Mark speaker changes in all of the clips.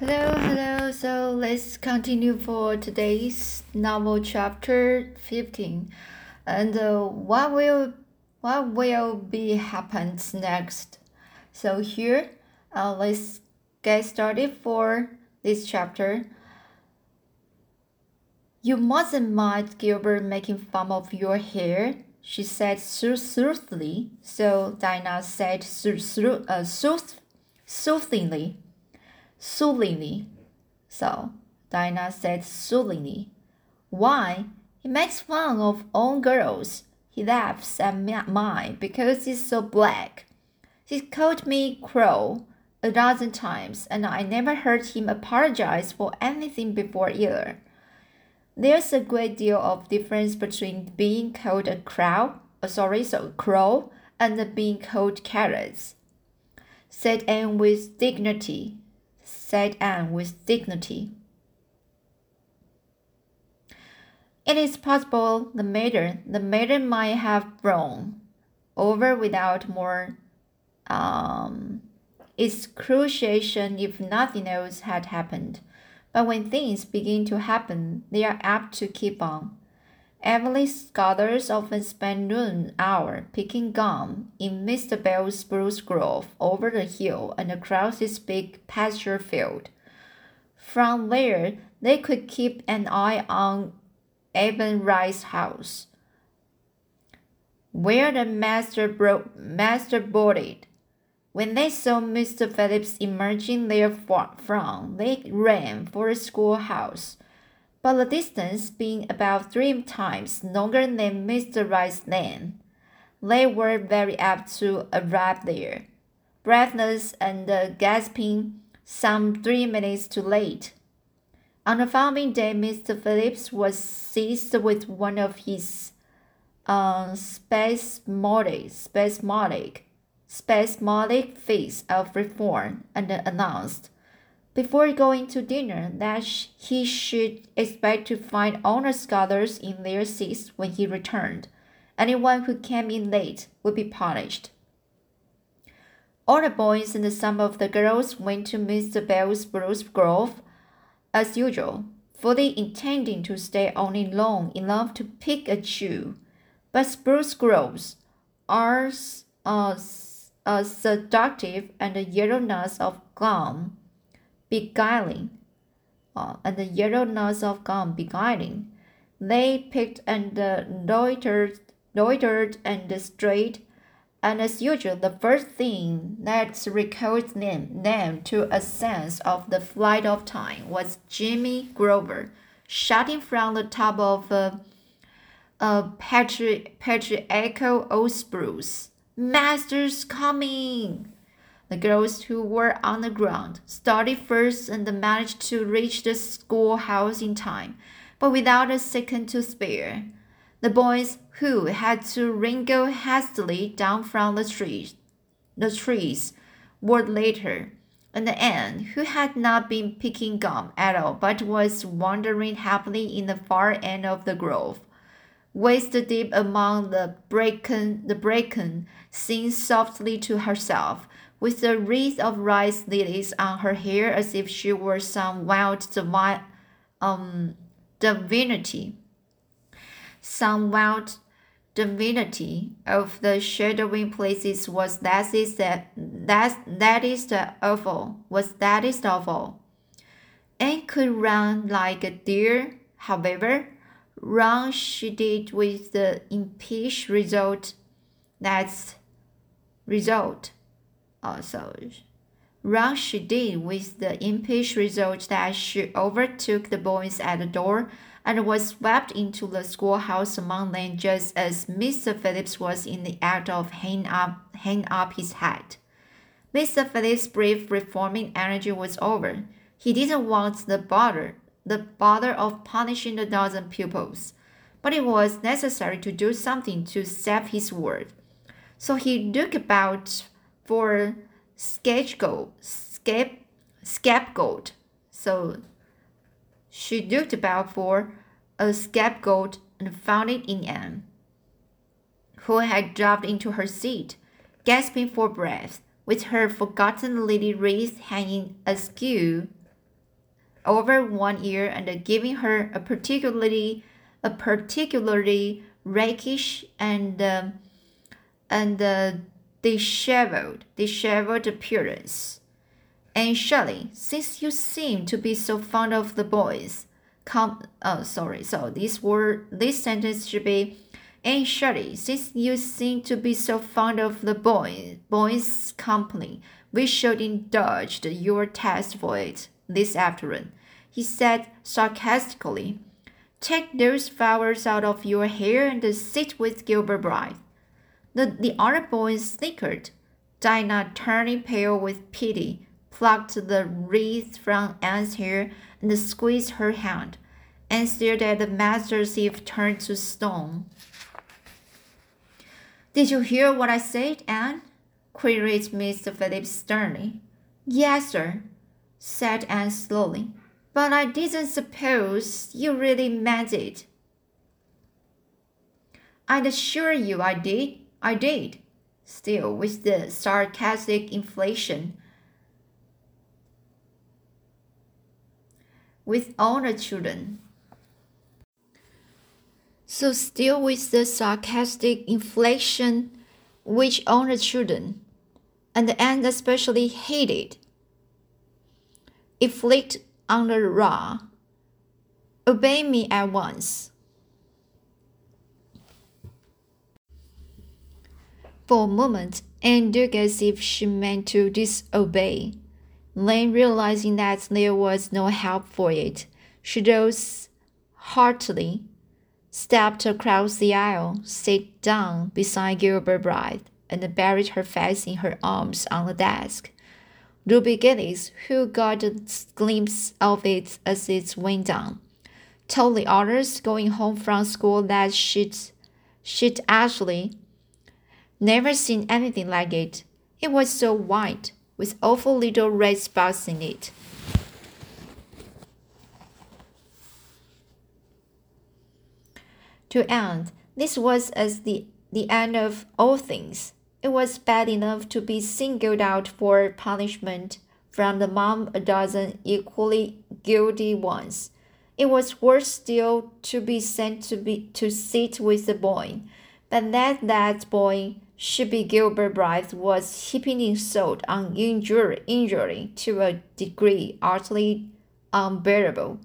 Speaker 1: Hello, hello. So let's continue for today's novel chapter 15. And uh, what will what will be happens next? So here, uh, let's get started for this chapter. You mustn't mind Gilbert making fun of your hair, she said soothingly. So Dinah said uh, soothingly soothingly. So Dinah said soothingly, Why? He makes fun of all girls. He laughs at mine because he's so black. He's called me Crow a dozen times, and I never heard him apologize for anything before either. There's a great deal of difference between being called a crow, uh, sorry, so crow, and being called carrots, said Anne with dignity said Anne with dignity. It is possible the matter the matter might have blown over without more um, excruciation if nothing else had happened. But when things begin to happen, they are apt to keep on. Avonlea scholars often spend noon hour picking gum in Mr. Bell's spruce grove over the hill and across this big pasture field. From there, they could keep an eye on Eben Wright's house, where the master, bro- master boarded. When they saw Mr. Phillips emerging therefrom, they ran for the schoolhouse but the distance being about three times longer than Mr. Wright's lane, they were very apt to arrive there, breathless and gasping, some three minutes too late. On the following day, Mr. Phillips was seized with one of his uh, spasmodic, spasmodic, spasmodic fits of reform and announced, before going to dinner that he should expect to find the scholars in their seats when he returned. Anyone who came in late would be punished. All the boys and some of the girls went to Mr. Bell's Spruce Grove as usual, fully intending to stay only long enough to pick a chew. But spruce groves are uh, uh, seductive, and the yellow nuts of gum beguiling, uh, and the yellow nuts of gum beguiling. They picked and uh, loitered, loitered and strayed, and as usual, the first thing that recalled them, them to a sense of the flight of time was Jimmy Grover shouting from the top of a, a patri- patriarchal old spruce. Master's coming! The girls who were on the ground started first and managed to reach the schoolhouse in time, but without a second to spare. The boys who had to wriggle hastily down from the trees, the trees were later, and Anne, who had not been picking gum at all but was wandering happily in the far end of the grove, waist deep among the bracken, the bracken, sing softly to herself with a wreath of rice lilies on her hair as if she were some wild divine, um, divinity. Some wild divinity of the shadowing places was that is that that that is the awful was that is awful. And could run like a deer, however, run she did with the impish result that's result uh, so wrong she did with the impish result that she overtook the boys at the door and was swept into the schoolhouse among them just as Mr. Phillips was in the act of hanging up, hanging up his hat. Mr. Phillips' brief reforming energy was over. He didn't want the bother, the bother of punishing a dozen pupils, but it was necessary to do something to save his word. So he looked about for scapegoat, scape, scapegoat. So she looked about for a scapegoat and found it in Anne, who had dropped into her seat, gasping for breath, with her forgotten lily wreath hanging askew over one ear and giving her a particularly a particularly rakish and uh, and uh, disheveled disheveled appearance. Anne Shirley, since you seem to be so fond of the boys, come oh sorry, so this word this sentence should be Anne Shirley, since you seem to be so fond of the boys boys company, we should indulge your taste for it this afternoon, he said sarcastically. Take those flowers out of your hair and sit with Gilbert Blythe. The, the boys snickered. Dinah, turning pale with pity, plucked the wreath from Anne's hair and squeezed her hand, and stared at the master as if turned to stone. Did you hear what I said, Anne? queried Mr. Phillips sternly. Yes, sir, said Anne slowly. But I didn't suppose you really meant it. I'd assure you I did. I did. Still, with the sarcastic inflation. With all the children. So, still with the sarcastic inflation which all the children, and Anne especially hated, inflict on the raw. Obey me at once. For a moment, Anne looked as if she meant to disobey. Then, realizing that there was no help for it, she rose heartily, stepped across the aisle, sat down beside Gilbert Blythe, and buried her face in her arms on the desk. Ruby Gillis, who got a glimpse of it as it went down, told the others going home from school that she'd, she'd actually never seen anything like it. It was so white, with awful little red spots in it. To end, this was as the, the end of all things. It was bad enough to be singled out for punishment from among a dozen equally guilty ones. It was worse still to be sent to be to sit with the boy, but that that boy be Gilbert Blythe was heaping insult on injury, injury to a degree utterly unbearable,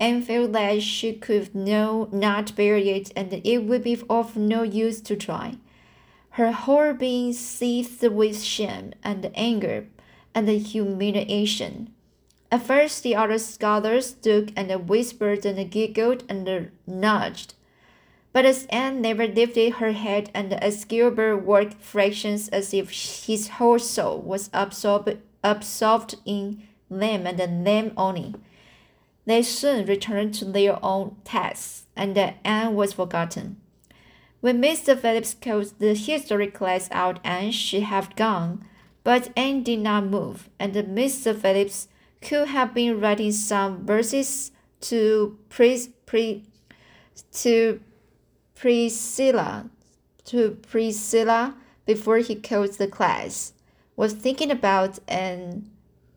Speaker 1: and felt that she could no not bear it, and it would be of no use to try her whole being seethed with shame and anger and humiliation. At first, the other scholars looked and whispered and giggled and nudged. But as Anne never lifted her head and as Gilbert worked fractions as if his whole soul was absorbed, absorbed in them and them only, they soon returned to their own tasks, and Anne was forgotten. When Mr. Phillips called the history class out and she had gone, but Anne did not move, and Mr. Phillips could have been writing some verses to pre, pre, to Priscilla to Priscilla before he called the class, was thinking about an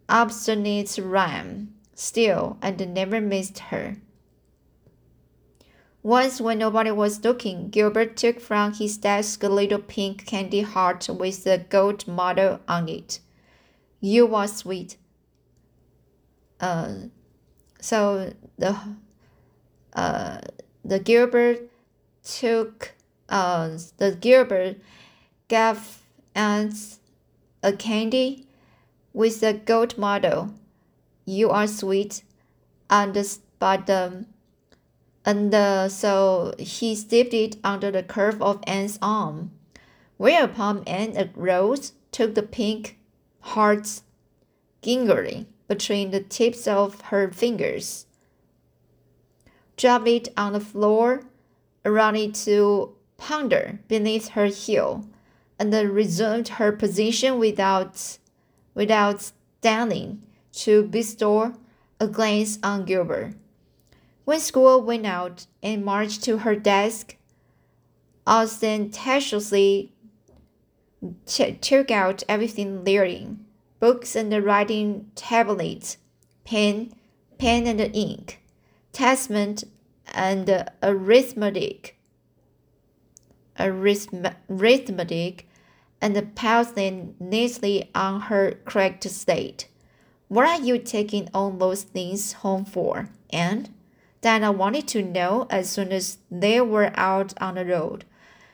Speaker 1: obstinate rhyme still and never missed her. Once, when nobody was looking, Gilbert took from his desk a little pink candy heart with the gold motto on it. You are sweet. Uh, so the uh, the Gilbert took uh, the Gilbert gave Ants a candy with the gold motto. You are sweet, and but um, and uh, so he slipped it under the curve of Anne's arm. Whereupon Anne arose, took the pink hearts gingerly between the tips of her fingers, dropped it on the floor, it to ponder beneath her heel, and resumed her position without, without standing to bestow a glance on Gilbert. When school went out and marched to her desk, ostentatiously took out everything therein books and the writing tablets, pen, pen and ink, testament and arithmetic, arithmetic, and them neatly on her cracked state. What are you taking all those things home for, And Diana wanted to know as soon as they were out on the road.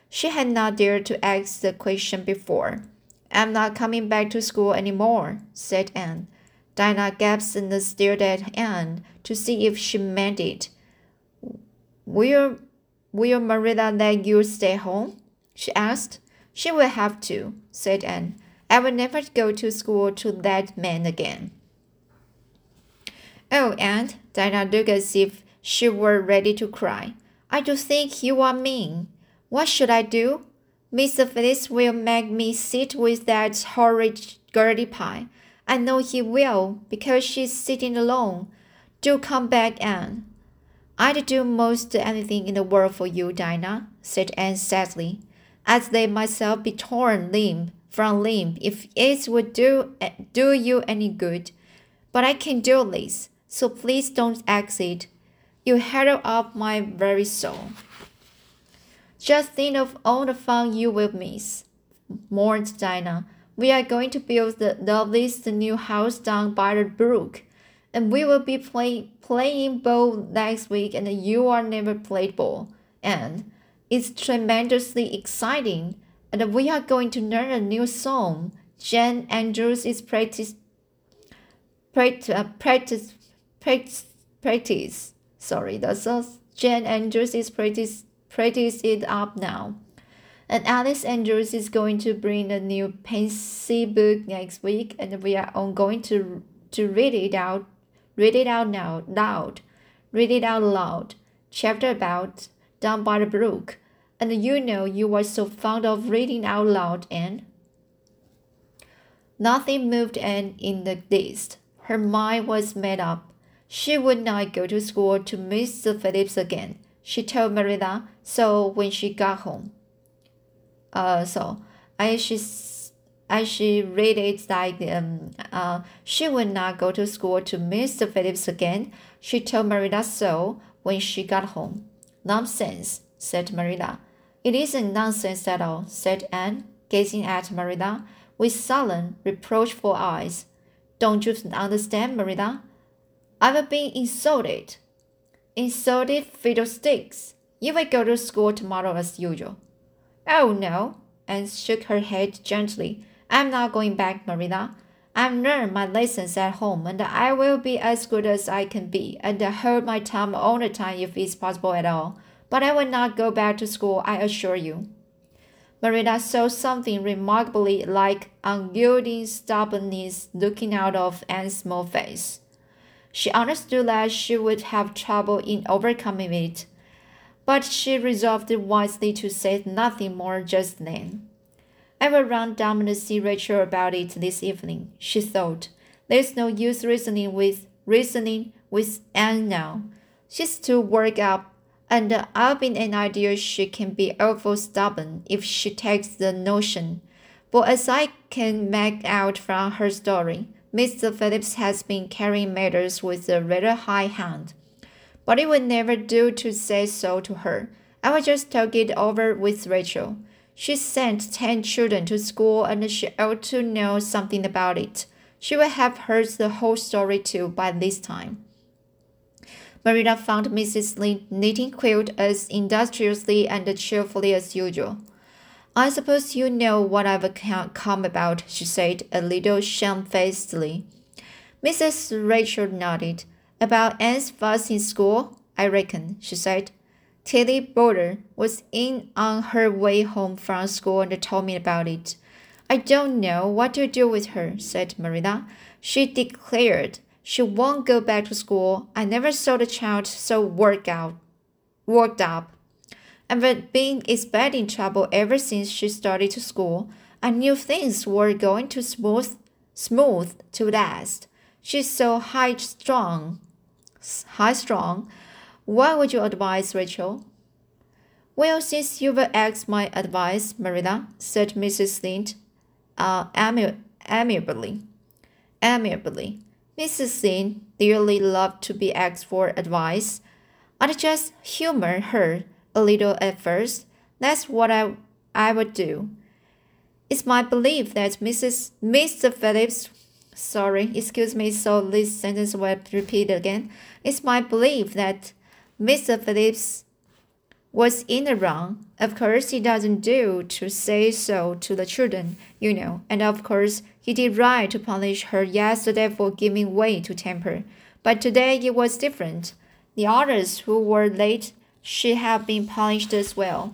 Speaker 1: She had not dared to ask the question before. I'm not coming back to school any more," said Anne. Diana gasped and stared at Anne to see if she meant it. Will, will Marilla let you stay home? she asked. She will have to, said Anne. I will never go to school to that man again. Oh, Anne, Diana looked as if she were ready to cry. I do think you are mean. What should I do? Mr. Phillips will make me sit with that horrid Gertie Pye. I know he will, because she's sitting alone. Do come back, Anne. I'd do most anything in the world for you, Dinah, said Anne sadly. I'd let myself be torn limb from limb if it would do, eh, do you any good. But I can do this, so please don't ask it. You harrow up my very soul. Just think of all the fun you will miss, mourned Dinah. We are going to build the loveliest new house down by the brook, and we will be play, playing ball next week, and you are never played ball. And it's tremendously exciting, and we are going to learn a new song. Jane Andrews is practice, practice, uh, practice, practice, practice. Sorry, that's us. Jane Andrews is practice practice it up now. And Alice Andrews is going to bring a new Pansy book next week, and we are going to to read it out, read it out now loud, read it out loud. Chapter about down by the brook, and you know you were so fond of reading out loud, Anne. Nothing moved Anne in the least. Her mind was made up. She would not go to school to Mr. Phillips again she told Marilla so when she got home. Uh, so as she as she read it like um, uh, she would not go to school to Mr. Phillips again. She told Marilla so when she got home. Nonsense, said Marilla. It isn't nonsense at all, said Anne, gazing at Marilla with sullen, reproachful eyes. Don't you understand, Marilla? I've been insulted insulted fiddlesticks. You will go to school tomorrow as usual. Oh, no, Anne shook her head gently. I'm not going back, Marilla. I've learned my lessons at home, and I will be as good as I can be, and hold my tongue all the time if it's possible at all. But I will not go back to school, I assure you. Marilla saw something remarkably like unyielding stubbornness looking out of Anne's small face. She understood that she would have trouble in overcoming it, but she resolved wisely to say nothing more just then. I will run down and see Rachel about it this evening, she thought. There's no use reasoning with reasoning with Anne now. She's too worked up, and I've been an idea she can be awful stubborn if she takes the notion. But as I can make out from her story, Mr. Phillips has been carrying matters with a rather high hand. But it would never do to say so to her. I will just talk it over with Rachel. She sent ten children to school and she ought to know something about it. She will have heard the whole story too by this time. Marilla found Mrs. Lynde knitting quilt as industriously and cheerfully as usual. I suppose you know what I've come about, she said, a little shamefacedly. Mrs. Rachel nodded. About Anne's fuss in school, I reckon, she said. Tilly Boulter was in on her way home from school and told me about it. I don't know what to do with her, said Marilla. She declared she won't go back to school. I never saw the child so worked out, worked up. I've been expecting trouble ever since she started to school. I knew things were going to smooth, smooth to last. She's so high strung. High strung. What would you advise, Rachel? Well, since you've asked my advice, Marilla, said Mrs. Lynde, uh, amiably, amiably, Mrs. Sin dearly loved to be asked for advice. I'd just humor her a little at first. That's what I, I would do. It's my belief that Mrs. Mr. Phillips sorry, excuse me, so this sentence will repeat again. It's my belief that Mr. Phillips was in the wrong. Of course, he doesn't do to say so to the children, you know, and of course, he did right to punish her yesterday for giving way to temper. But today it was different. The others who were late should have been punished as well.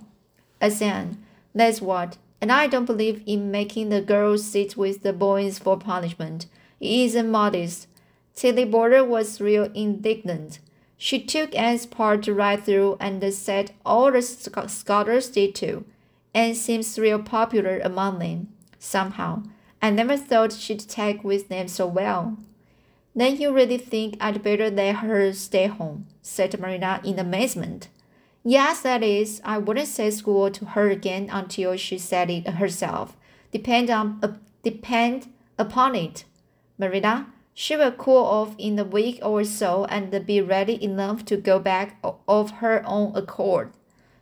Speaker 1: As Asan, that's what and I don't believe in making the girls sit with the boys for punishment. It isn't modest. Tilly Boulter was real indignant. She took Anne's part right through and said all the scholars did too. Anne seems real popular among them, somehow. I never thought she'd take with them so well. Then you really think I'd better let her stay home, said Marina in amazement. Yes, that is, I wouldn't say school to her again until she said it herself. Depend on uh, depend upon it, Marina. She will cool off in a week or so and be ready enough to go back of her own accord.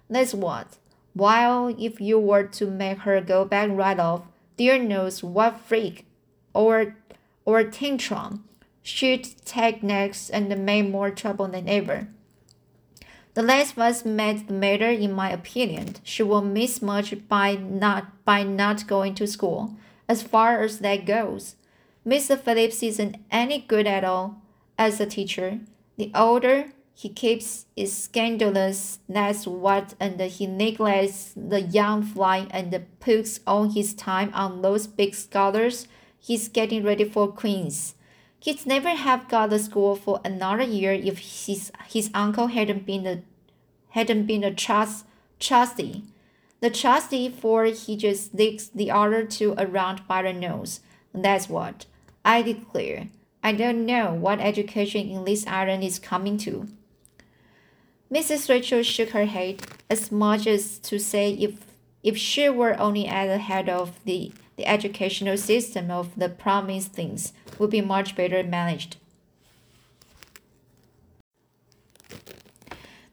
Speaker 1: That's what. While if you were to make her go back right off, dear knows what freak or or tantrum she'd take next and make more trouble than ever. The last was made the matter, in my opinion. She will miss much by not by not going to school, as far as that goes. Mr. Phillips isn't any good at all as a teacher. The older he keeps is scandalous, that's what, and he neglects the young fly and puts all his time on those big scholars he's getting ready for Queen's. He'd never have got the school for another year if his his uncle hadn't been a hadn't been a trust trustee. The trustee for he just sticks the other two around by the nose. That's what. I declare. I don't know what education in this island is coming to. Mrs. Rachel shook her head, as much as to say if if she were only at the head of the the educational system of the promised things would be much better managed.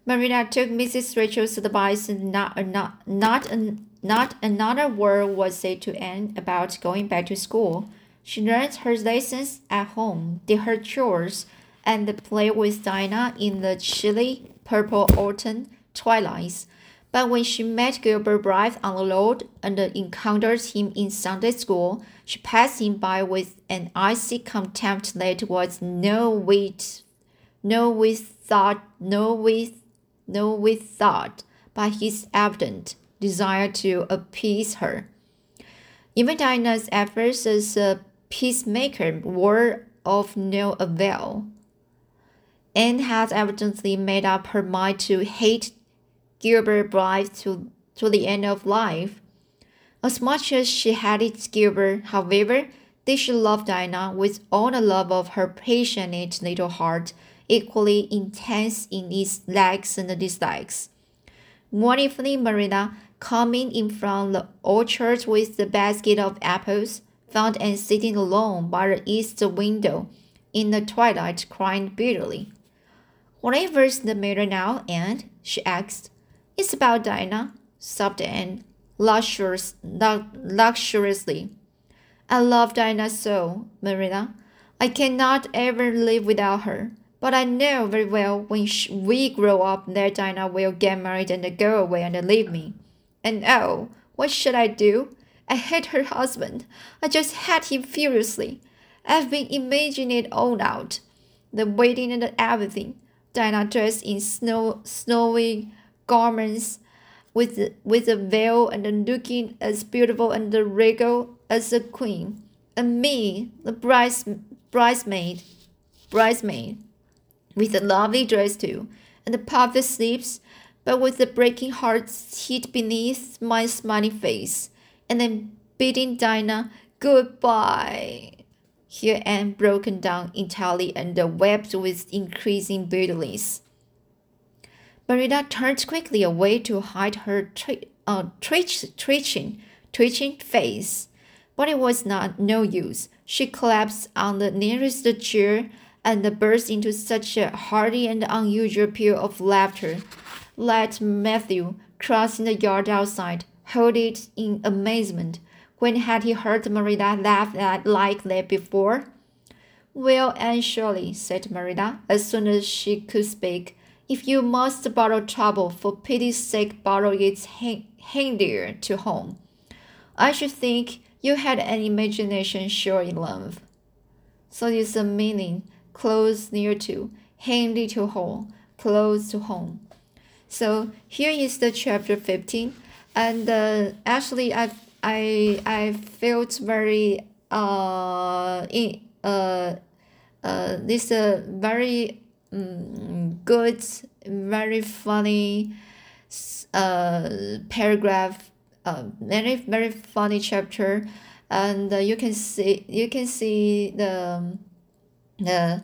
Speaker 1: Marina took Mrs. Rachel's advice and not, not, not, not another word was said to Anne about going back to school. She learned her lessons at home, did her chores, and played with Dinah in the chilly purple autumn twilights. But when she met Gilbert Blythe on the road and encountered him in Sunday school, she passed him by with an icy contempt that was no with, no with thought, no with, no with thought, but his evident desire to appease her. Even Dinah's efforts as a peacemaker were of no avail. Anne had evidently made up her mind to hate Gilbert Blythe to, to the end of life. As much as she hated Gilbert, however, did she love Dinah with all the love of her passionate little heart, equally intense in its likes and dislikes. One evening, Marina, coming in from the orchard with the basket of apples, found Anne sitting alone by the east window in the twilight, crying bitterly. Whatever's the matter now, Anne? she asked. It's about Dinah, sobbed Anne, luxurious, luxuriously. I love Dinah so, Marina. I cannot ever live without her. But I know very well when we grow up that Dinah will get married and go away and leave me. And oh, what should I do? I hate her husband. I just hate him furiously. I've been imagining it all out. The wedding and everything. Diana dressed in snow, snowy garments with, with a veil and looking as beautiful and regal as a queen. And me, the brides, bridesmaid, bridesmaid, with a lovely dress too, and the puffed sleeves, but with the breaking heart hid beneath my smiling face, and then bidding Dinah goodbye. Here Anne broken down entirely and wept with increasing bitterness. Marina turned quickly away to hide her uh, twitch, twitching, twitching face, but it was not no use. She collapsed on the nearest chair and burst into such a hearty and unusual peal of laughter. Let Matthew, crossing the yard outside, it in amazement. When had he heard Merida laugh like that before? Well, and surely, said Merida, as soon as she could speak, if you must borrow trouble, for pity's sake borrow it handier to home. I should think you had an imagination sure enough. So it's a meaning close near to, handy to home, close to home. So here is the chapter 15 and uh, actually I I I felt very uh in uh uh this uh very um, good very funny uh paragraph uh very very funny chapter. And uh, you can see you can see the the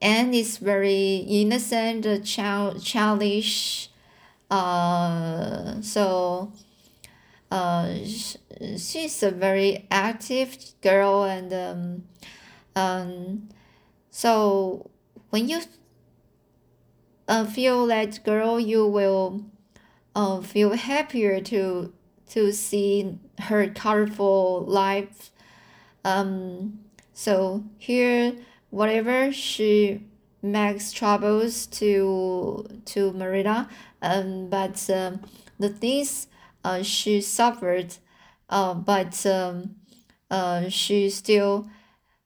Speaker 1: Anne is very innocent child childish uh so uh she's a very active girl and um um so when you uh, feel that girl you will uh, feel happier to to see her colorful life. Um so here whatever she makes troubles to to Merida um but um, the things uh, she suffered uh, but um, uh, she still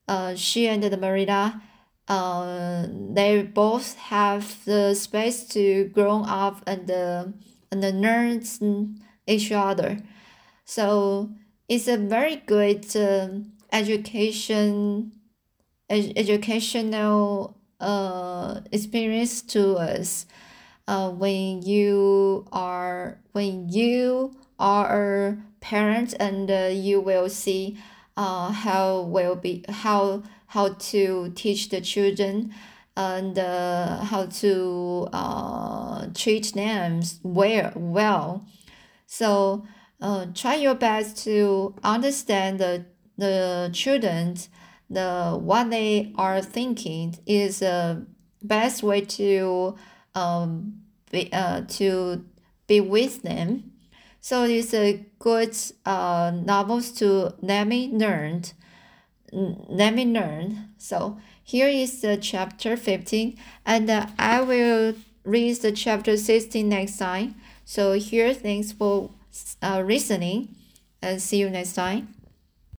Speaker 1: uh, she and the Merida uh, they both have the space to grow up and uh, and learn each other. So it's a very good uh, education ed educational uh, experience to us uh, when you are when you are a parent and uh, you will see uh, how will be how how to teach the children and uh, how to uh, treat them well well. So uh, try your best to understand the the children the what they are thinking is the best way to um be, uh, to be with them. So it's a good uh, novels to let me learn. Let me learn. So here is the chapter 15 and uh, I will read the chapter 16 next time. So here thanks for uh, listening and see you next time.